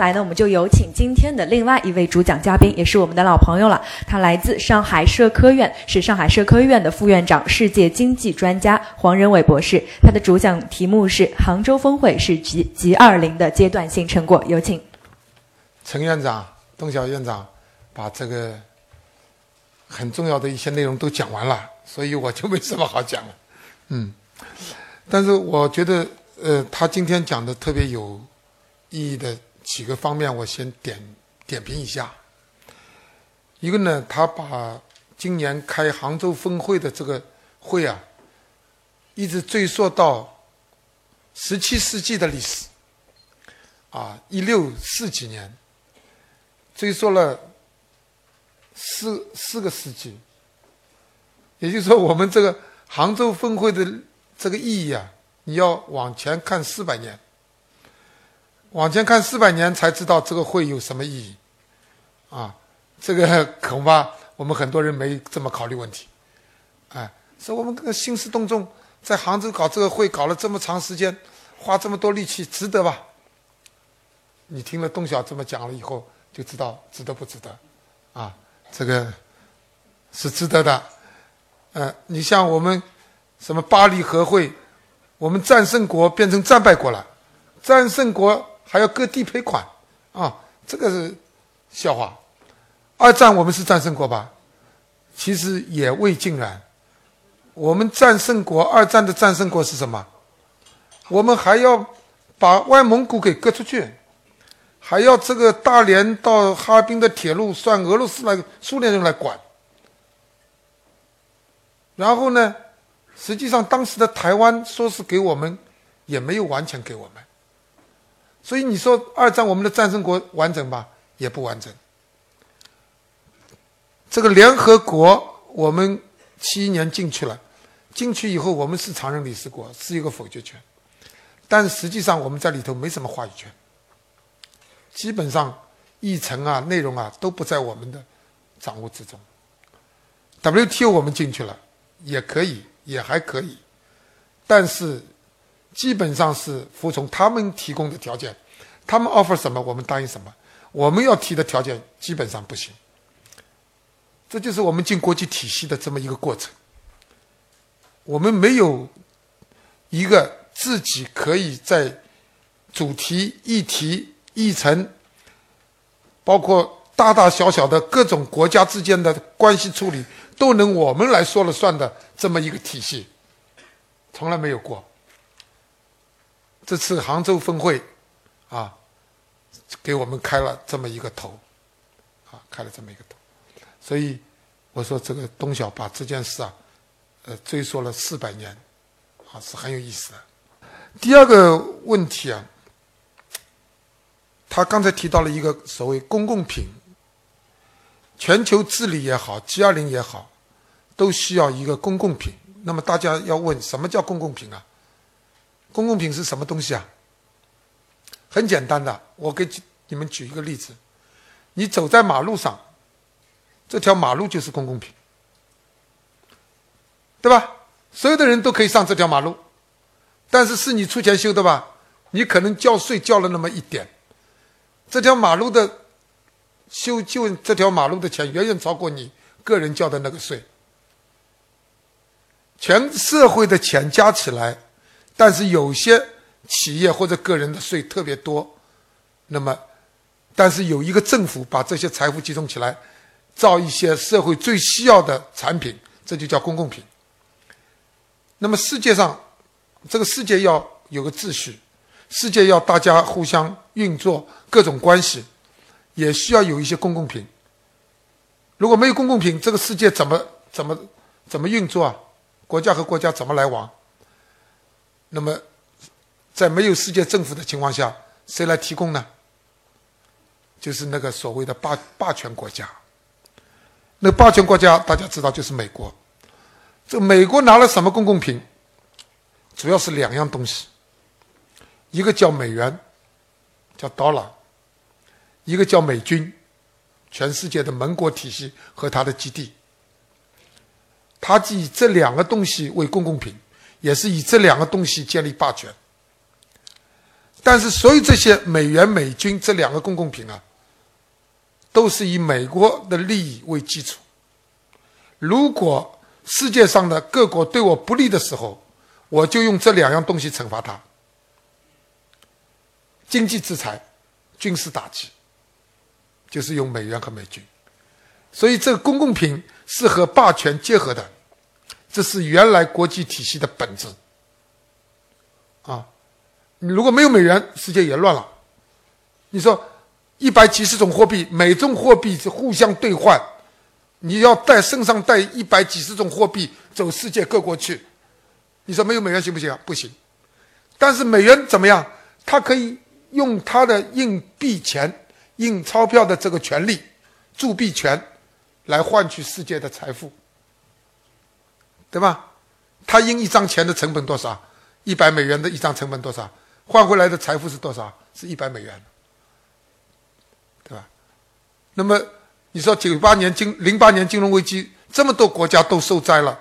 来呢，我们就有请今天的另外一位主讲嘉宾，也是我们的老朋友了。他来自上海社科院，是上海社科院的副院长、世界经济专家黄仁伟博士。他的主讲题目是“杭州峰会是 G G 二零的阶段性成果”。有请陈院长、董晓院长把这个很重要的一些内容都讲完了，所以我就没什么好讲了。嗯，但是我觉得，呃，他今天讲的特别有意义的。几个方面，我先点点评一下。一个呢，他把今年开杭州峰会的这个会啊，一直追溯到十七世纪的历史，啊，一六四几年，追溯了四四个世纪。也就是说，我们这个杭州峰会的这个意义啊，你要往前看四百年。往前看四百年，才知道这个会有什么意义，啊，这个 恐怕我们很多人没这么考虑问题，哎，说我们这个兴师动众在杭州搞这个会，搞了这么长时间，花这么多力气，值得吧？你听了董晓这么讲了以后，就知道值得不值得，啊，这个是值得的，呃，你像我们什么巴黎和会，我们战胜国变成战败国了，战胜国。还要割地赔款，啊，这个是笑话。二战我们是战胜国吧？其实也未尽然。我们战胜国，二战的战胜国是什么？我们还要把外蒙古给割出去，还要这个大连到哈尔滨的铁路算俄罗斯来、苏联人来管。然后呢，实际上当时的台湾说是给我们，也没有完全给我们。所以你说二战我们的战胜国完整吧？也不完整。这个联合国我们七一年进去了，进去以后我们是常任理事国，是一个否决权，但实际上我们在里头没什么话语权，基本上议程啊、内容啊都不在我们的掌握之中。WTO 我们进去了，也可以，也还可以，但是。基本上是服从他们提供的条件，他们 offer 什么我们答应什么，我们要提的条件基本上不行。这就是我们进国际体系的这么一个过程。我们没有一个自己可以在主题、议题、议程，包括大大小小的各种国家之间的关系处理，都能我们来说了算的这么一个体系，从来没有过。这次杭州峰会，啊，给我们开了这么一个头，啊，开了这么一个头，所以我说这个东晓把这件事啊，呃，追溯了四百年，啊，是很有意思的。第二个问题啊，他刚才提到了一个所谓公共品，全球治理也好，G 二零也好，都需要一个公共品。那么大家要问，什么叫公共品啊？公共品是什么东西啊？很简单的，我给你们举一个例子：你走在马路上，这条马路就是公共品，对吧？所有的人都可以上这条马路，但是是你出钱修的吧？你可能交税交了那么一点，这条马路的修就这条马路的钱远远超过你个人交的那个税，全社会的钱加起来。但是有些企业或者个人的税特别多，那么，但是有一个政府把这些财富集中起来，造一些社会最需要的产品，这就叫公共品。那么世界上，这个世界要有个秩序，世界要大家互相运作各种关系，也需要有一些公共品。如果没有公共品，这个世界怎么怎么怎么运作啊？国家和国家怎么来往？那么，在没有世界政府的情况下，谁来提供呢？就是那个所谓的霸霸权国家。那霸权国家大家知道就是美国。这美国拿了什么公共品？主要是两样东西，一个叫美元，叫 dollar；一个叫美军，全世界的盟国体系和它的基地。它以这两个东西为公共品。也是以这两个东西建立霸权。但是所有这些美元、美军这两个公共品啊，都是以美国的利益为基础。如果世界上的各国对我不利的时候，我就用这两样东西惩罚他：经济制裁、军事打击，就是用美元和美军。所以，这个公共品是和霸权结合的，这是原来国际体系的本质。啊，你如果没有美元，世界也乱了。你说一百几十种货币，每种货币是互相兑换，你要带身上带一百几十种货币走世界各国去，你说没有美元行不行啊？不行。但是美元怎么样？它可以用它的印币钱、印钞票的这个权利、铸币权。来换取世界的财富，对吧？他印一张钱的成本多少？一百美元的一张成本多少？换回来的财富是多少？是一百美元，对吧？那么你说九八年金零八年金融危机，这么多国家都受灾了，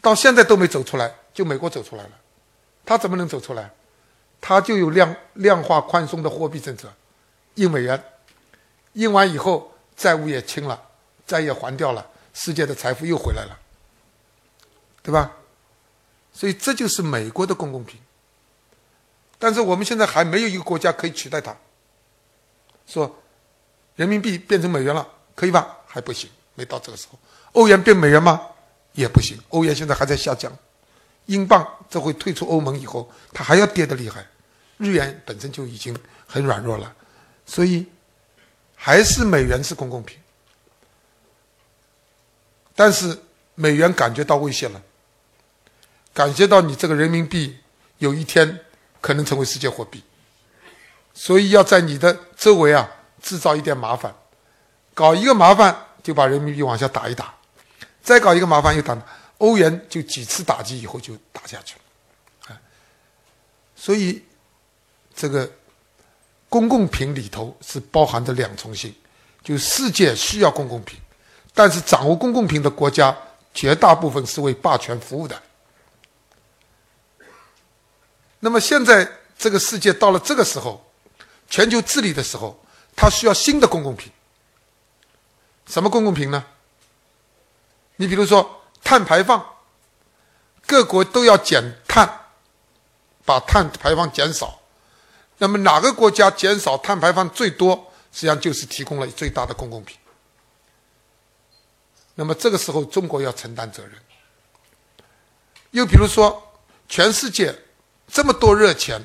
到现在都没走出来，就美国走出来了，他怎么能走出来？他就有量量化宽松的货币政策，印美元，印完以后债务也清了。债也还掉了，世界的财富又回来了，对吧？所以这就是美国的公共品。但是我们现在还没有一个国家可以取代它。说人民币变成美元了，可以吧？还不行，没到这个时候。欧元变美元吗？也不行，欧元现在还在下降。英镑这回退出欧盟以后，它还要跌得厉害。日元本身就已经很软弱了，所以还是美元是公共品。但是美元感觉到威胁了，感觉到你这个人民币有一天可能成为世界货币，所以要在你的周围啊制造一点麻烦，搞一个麻烦就把人民币往下打一打，再搞一个麻烦又打，欧元就几次打击以后就打下去了，啊，所以这个公共品里头是包含着两重性，就世界需要公共品。但是，掌握公共品的国家绝大部分是为霸权服务的。那么，现在这个世界到了这个时候，全球治理的时候，它需要新的公共品。什么公共品呢？你比如说碳排放，各国都要减碳，把碳排放减少。那么，哪个国家减少碳排放最多，实际上就是提供了最大的公共品。那么这个时候，中国要承担责任。又比如说，全世界这么多热钱，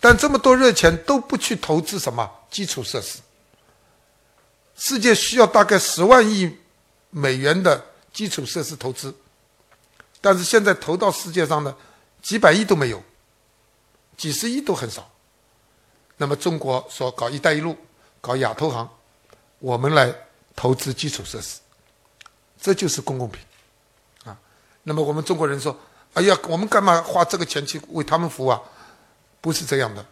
但这么多热钱都不去投资什么基础设施。世界需要大概十万亿美元的基础设施投资，但是现在投到世界上的几百亿都没有，几十亿都很少。那么中国说搞“一带一路”，搞亚投行，我们来投资基础设施。这就是公共品，啊，那么我们中国人说：“哎呀，我们干嘛花这个钱去为他们服务啊？”不是这样的，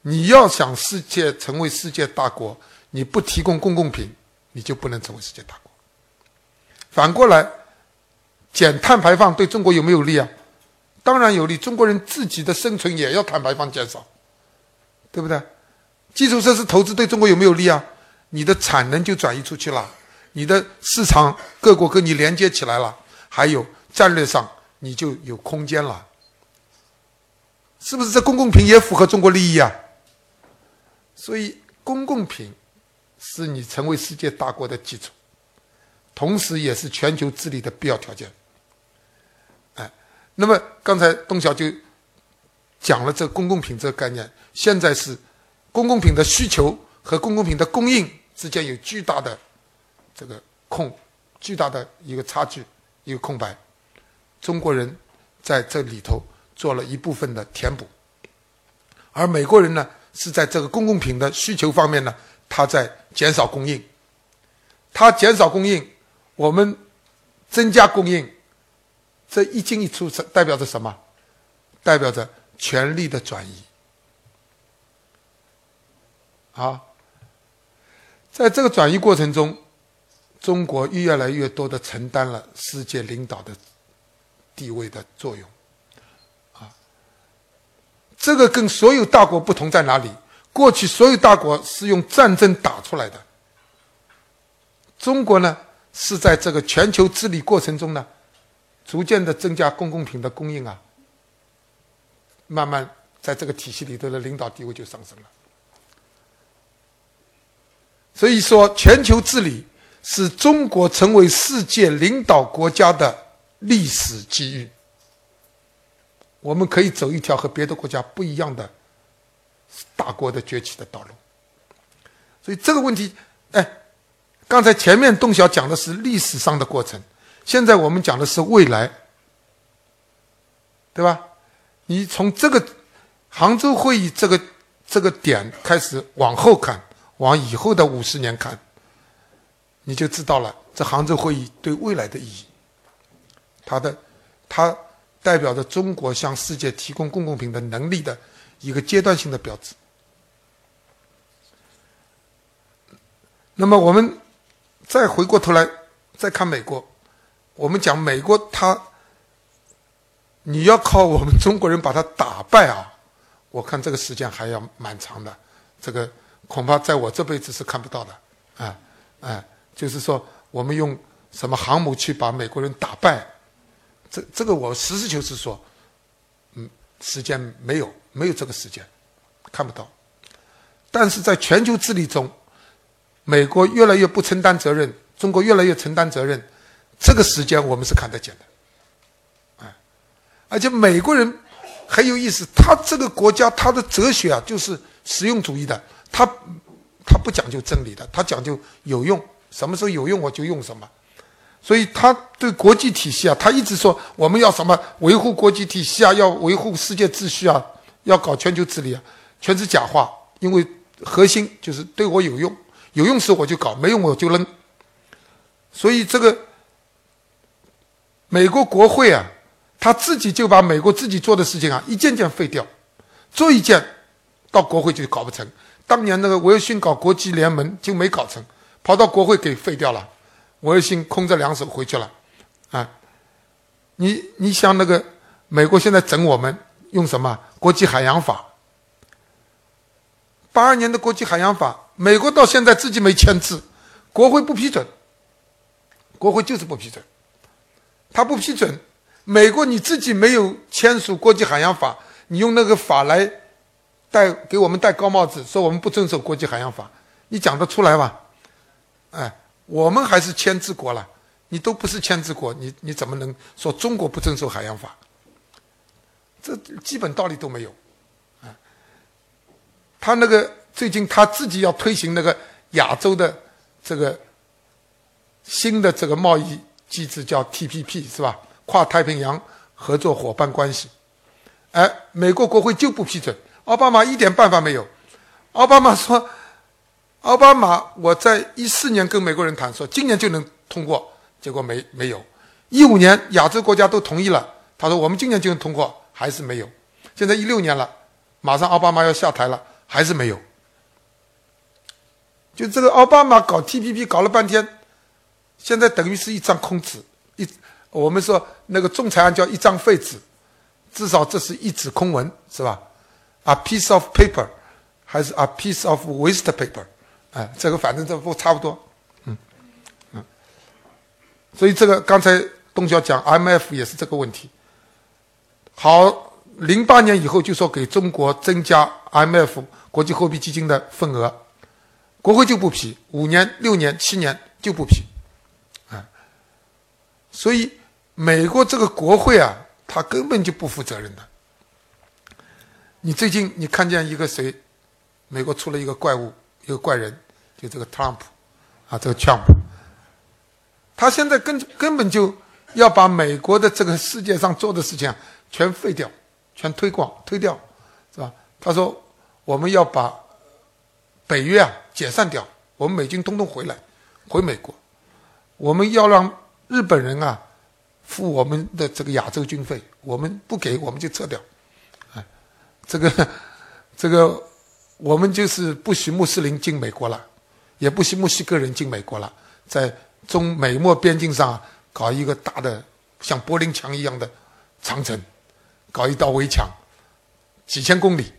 你要想世界成为世界大国，你不提供公共品，你就不能成为世界大国。反过来，减碳排放对中国有没有利啊？当然有利，中国人自己的生存也要碳排放减少，对不对？基础设施投资对中国有没有利啊？你的产能就转移出去了。你的市场各国跟你连接起来了，还有战略上你就有空间了，是不是？这公共品也符合中国利益啊。所以公共品是你成为世界大国的基础，同时也是全球治理的必要条件。哎，那么刚才东晓就讲了这公共品这个概念，现在是公共品的需求和公共品的供应之间有巨大的。这个空巨大的一个差距，一个空白，中国人在这里头做了一部分的填补，而美国人呢是在这个公共品的需求方面呢，他在减少供应，他减少供应，我们增加供应，这一进一出代表着什么？代表着权力的转移。啊，在这个转移过程中。中国越来越多的承担了世界领导的地位的作用，啊，这个跟所有大国不同在哪里？过去所有大国是用战争打出来的，中国呢是在这个全球治理过程中呢，逐渐的增加公共品的供应啊，慢慢在这个体系里头的领导地位就上升了。所以说，全球治理是中国成为世界领导国家的历史机遇。我们可以走一条和别的国家不一样的大国的崛起的道路。所以这个问题，哎，刚才前面邓晓讲的是历史上的过程，现在我们讲的是未来，对吧？你从这个杭州会议这个这个点开始往后看。往以后的五十年看，你就知道了这杭州会议对未来的意义。它的，它代表着中国向世界提供公共品的能力的一个阶段性的标志。那么我们再回过头来再看美国，我们讲美国，它你要靠我们中国人把它打败啊，我看这个时间还要蛮长的，这个。恐怕在我这辈子是看不到的，啊，哎，就是说，我们用什么航母去把美国人打败，这这个我实事求是说，嗯，时间没有，没有这个时间，看不到。但是在全球治理中，美国越来越不承担责任，中国越来越承担责任，这个时间我们是看得见的，哎，而且美国人很有意思，他这个国家他的哲学啊，就是实用主义的。他他不讲究真理的，他讲究有用，什么时候有用我就用什么。所以他对国际体系啊，他一直说我们要什么维护国际体系啊，要维护世界秩序啊，要搞全球治理啊，全是假话。因为核心就是对我有用，有用时我就搞，没用我就扔。所以这个美国国会啊，他自己就把美国自己做的事情啊，一件件废掉，做一件到国会就搞不成。当年那个威尔逊搞国际联盟就没搞成，跑到国会给废掉了，威尔逊空着两手回去了，啊，你你想那个美国现在整我们用什么国际海洋法？八二年的国际海洋法，美国到现在自己没签字，国会不批准，国会就是不批准，他不批准，美国你自己没有签署国际海洋法，你用那个法来。戴给我们戴高帽子，说我们不遵守国际海洋法，你讲得出来吧？哎，我们还是签字国了，你都不是签字国，你你怎么能说中国不遵守海洋法？这基本道理都没有。他那个最近他自己要推行那个亚洲的这个新的这个贸易机制，叫 TPP 是吧？跨太平洋合作伙伴关系。哎，美国国会就不批准。奥巴马一点办法没有。奥巴马说：“奥巴马，我在一四年跟美国人谈，说今年就能通过，结果没没有。一五年亚洲国家都同意了，他说我们今年就能通过，还是没有。现在一六年了，马上奥巴马要下台了，还是没有。就这个奥巴马搞 TPP 搞了半天，现在等于是一张空纸，一我们说那个仲裁案叫一张废纸，至少这是一纸空文，是吧？” A piece of paper，还是 a piece of waste paper？哎，这个反正这不差不多，嗯嗯。所以这个刚才东晓讲 M F 也是这个问题。好，零八年以后就说给中国增加 M F 国际货币基金的份额，国会就不批，五年、六年、七年就不批，啊。所以美国这个国会啊，他根本就不负责任的。你最近你看见一个谁？美国出了一个怪物，一个怪人，就这个特朗普，啊，这个 Trump，他现在根根本就要把美国的这个世界上做的事情啊，全废掉，全推广推掉，是吧？他说我们要把北约啊解散掉，我们美军通通回来，回美国，我们要让日本人啊付我们的这个亚洲军费，我们不给我们就撤掉。哎这个，这个，我们就是不许穆斯林进美国了，也不许墨西哥人进美国了，在中美墨边境上搞一个大的像柏林墙一样的长城，搞一道围墙，几千公里，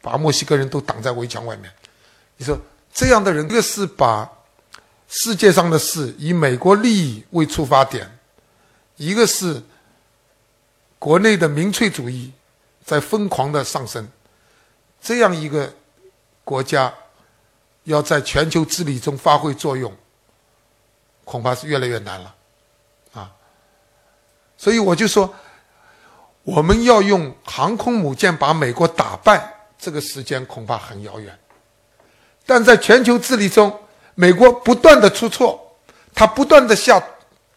把墨西哥人都挡在围墙外面。你说这样的人，一个是把世界上的事以美国利益为出发点，一个是国内的民粹主义在疯狂的上升，这样一个国家要在全球治理中发挥作用，恐怕是越来越难了。啊所以我就说，我们要用航空母舰把美国打败，这个时间恐怕很遥远。但在全球治理中，美国不断的出错，他不断的下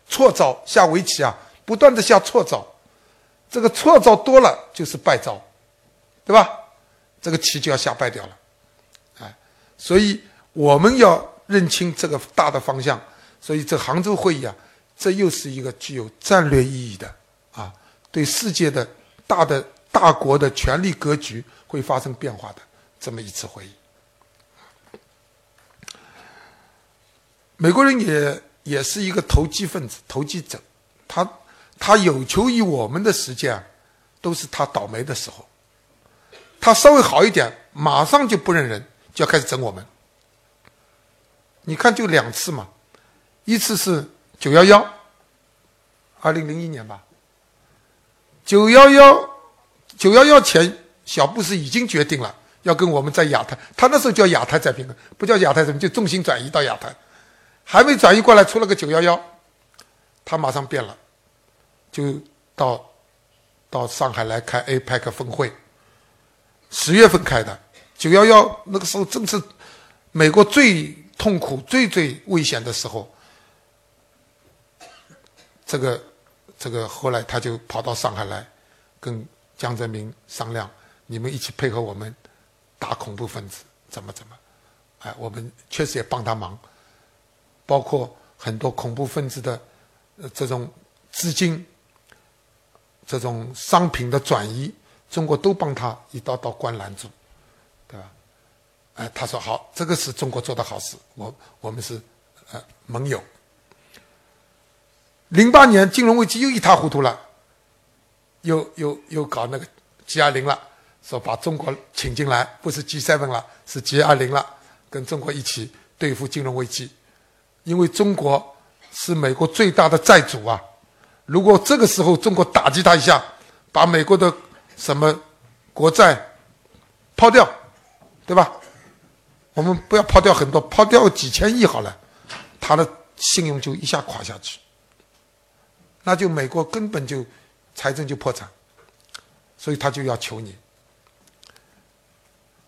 错招、下围棋啊，不断的下错招，这个错招多了就是败招，对吧？这个棋就要下败掉了，所以我们要认清这个大的方向。所以这杭州会议啊。这又是一个具有战略意义的啊，对世界的大的大国的权力格局会发生变化的这么一次会议。美国人也也是一个投机分子、投机者，他他有求于我们的时间，都是他倒霉的时候。他稍微好一点，马上就不认人，就要开始整我们。你看，就两次嘛，一次是。九幺幺，二零零一年吧。九幺幺，九幺幺前，小布什已经决定了要跟我们在亚太，他那时候叫亚太再平衡，不叫亚太什么，就重心转移到亚太，还没转移过来，出了个九幺幺，他马上变了，就到到上海来开 APEC 峰会，十月份开的，九幺幺那个时候正是美国最痛苦、最最危险的时候。这个，这个后来他就跑到上海来，跟江泽民商量，你们一起配合我们打恐怖分子，怎么怎么？哎，我们确实也帮他忙，包括很多恐怖分子的这种资金、这种商品的转移，中国都帮他一道道关拦住，对吧？哎，他说好，这个是中国做的好事，我我们是呃盟友。零八年金融危机又一塌糊涂了，又又又搞那个 G 二零了，说把中国请进来，不是 G seven 了，是 G 二零了，跟中国一起对付金融危机。因为中国是美国最大的债主啊，如果这个时候中国打击他一下，把美国的什么国债抛掉，对吧？我们不要抛掉很多，抛掉几千亿好了，他的信用就一下垮下去。那就美国根本就财政就破产，所以他就要求你。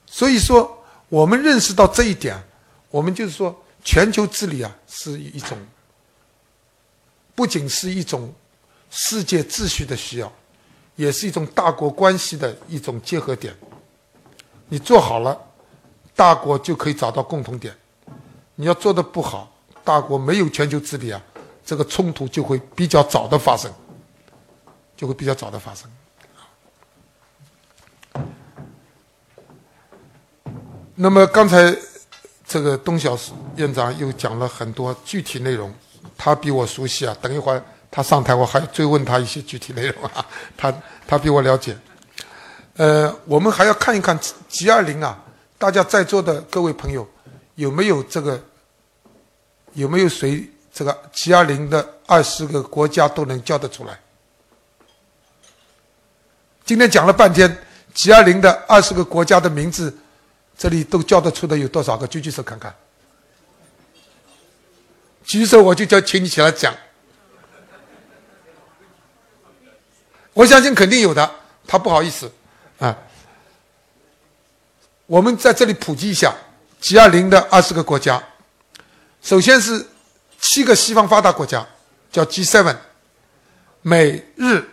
所以说，我们认识到这一点，我们就是说，全球治理啊，是一种不仅是一种世界秩序的需要，也是一种大国关系的一种结合点。你做好了，大国就可以找到共同点；你要做的不好，大国没有全球治理啊。这个冲突就会比较早的发生，就会比较早的发生。那么刚才这个东晓院长又讲了很多具体内容，他比我熟悉啊。等一会儿他上台，我还追问他一些具体内容啊。他他比我了解。呃，我们还要看一看 G 二零啊，大家在座的各位朋友有没有这个有没有谁？这个 G 二零的二十个国家都能叫得出来。今天讲了半天，G 二零的二十个国家的名字，这里都叫得出的有多少个？举举手看看。举手我就叫，请你起来讲。我相信肯定有的，他不好意思啊。我们在这里普及一下 G 二零的二十个国家，首先是。七个西方发达国家叫 G7，美日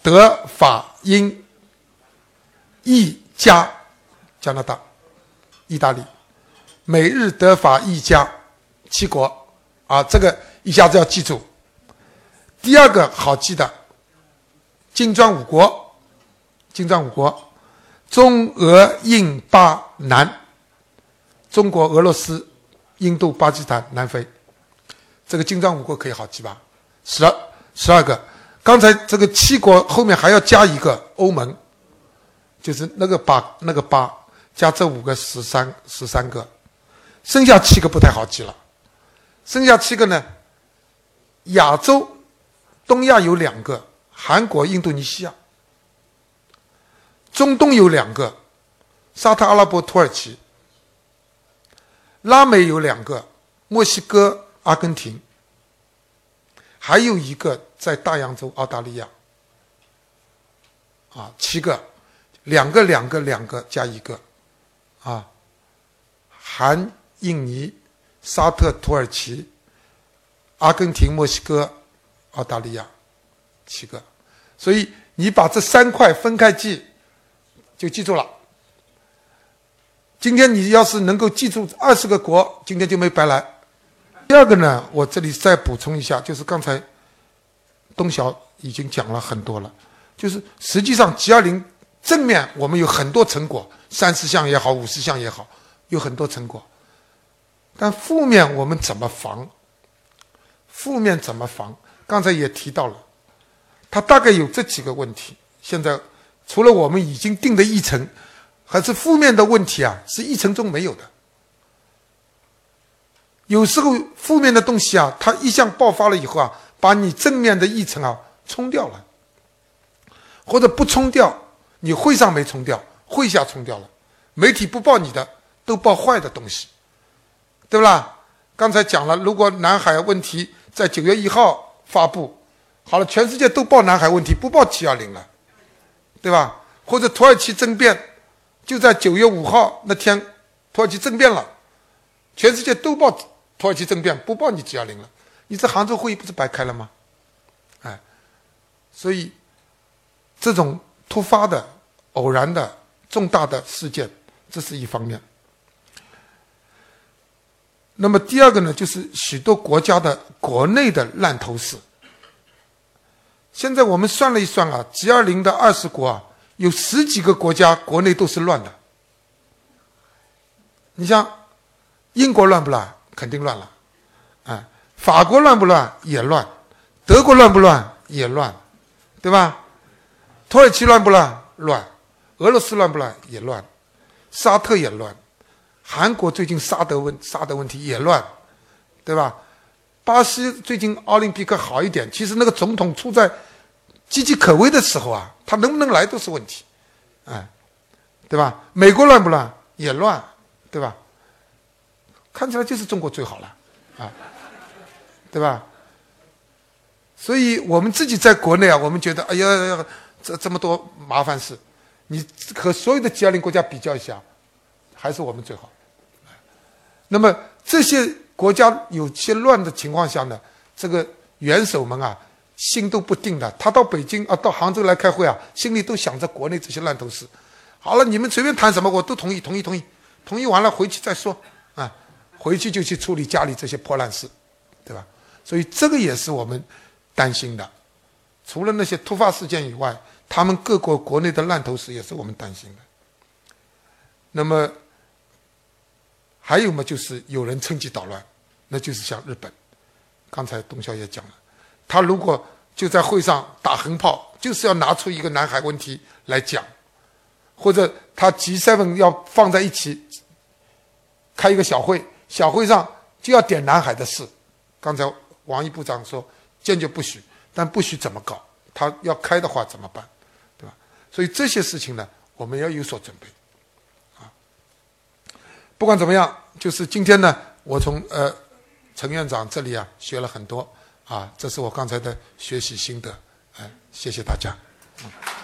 德法英意加加拿大、意大利，美日德法意加七国。啊，这个一下子要记住。第二个好记的，金砖五国，金砖五国，中俄印巴南，中国、俄罗斯、印度、巴基斯坦、南非。这个金砖五国可以好记吧？十二十二个，刚才这个七国后面还要加一个欧盟，就是那个八那个八加这五个十三十三个，剩下七个不太好记了。剩下七个呢？亚洲、东亚有两个，韩国、印度尼西亚；中东有两个，沙特阿拉伯、土耳其；拉美有两个，墨西哥、阿根廷；还有一个在大洋洲，澳大利亚。啊，七个，两个两个两个加一个，啊，韩、印尼、沙特、土耳其、阿根廷、墨西哥、澳大利亚，七个。所以你把这三块分开记，就记住了。今天你要是能够记住二十个国，今天就没白来。第二个呢，我这里再补充一下，就是刚才东晓已经讲了很多了。就是实际上，G 二零正面我们有很多成果，三十项也好，五十项也好，有很多成果。但负面我们怎么防？负面怎么防？刚才也提到了，它大概有这几个问题。现在除了我们已经定的议程，还是负面的问题啊，是议程中没有的。有时候负面的东西啊，它一向爆发了以后啊，把你正面的议程啊冲掉了。或者不冲掉，你会上没冲掉，会下冲掉了，媒体不报你的，都报坏的东西，对不啦？刚才讲了，如果南海问题在九月一号发布，好了，全世界都报南海问题，不报七二零了，对吧？或者土耳其政变，就在九月五号那天，土耳其政变了，全世界都报土耳其政变，不报你 G 二零了，你这杭州会议不是白开了吗？哎，所以。这种突发的、偶然的、重大的事件，这是一方面。那么第二个呢，就是许多国家的国内的烂头事。现在我们算了一算啊，G 二零的二十国啊，有十几个国家国内都是乱的。你像英国乱不乱？肯定乱了。啊，法国乱不乱？也乱。德国乱不乱？也乱，对吧？土耳其乱不乱？乱，俄罗斯乱不乱？也乱，沙特也乱，韩国最近沙德问沙德问题也乱，对吧？巴西最近奥林匹克好一点，其实那个总统处在岌岌可危的时候啊，他能不能来都是问题，哎，对吧？美国乱不乱？也乱，对吧？看起来就是中国最好了，啊，对吧？所以我们自己在国内啊，我们觉得，哎呀。这这么多麻烦事，你和所有的 G20 国家比较一下，还是我们最好。那么这些国家有些乱的情况下呢，这个元首们啊，心都不定的。他到北京啊，到杭州来开会啊，心里都想着国内这些烂头事。好了，你们随便谈什么，我都同意，同意，同意，同意完了回去再说啊，回去就去处理家里这些破烂事，对吧？所以这个也是我们担心的。除了那些突发事件以外，他们各国国内的烂头事也是我们担心的。那么还有嘛，就是有人趁机捣乱，那就是像日本。刚才董小也讲了，他如果就在会上打横炮，就是要拿出一个南海问题来讲，或者他 G7 要放在一起开一个小会，小会上就要点南海的事。刚才王毅部长说坚决不许。但不许怎么搞，他要开的话怎么办，对吧？所以这些事情呢，我们要有所准备，不管怎么样，就是今天呢，我从呃陈院长这里啊学了很多，啊，这是我刚才的学习心得，哎，谢谢大家。嗯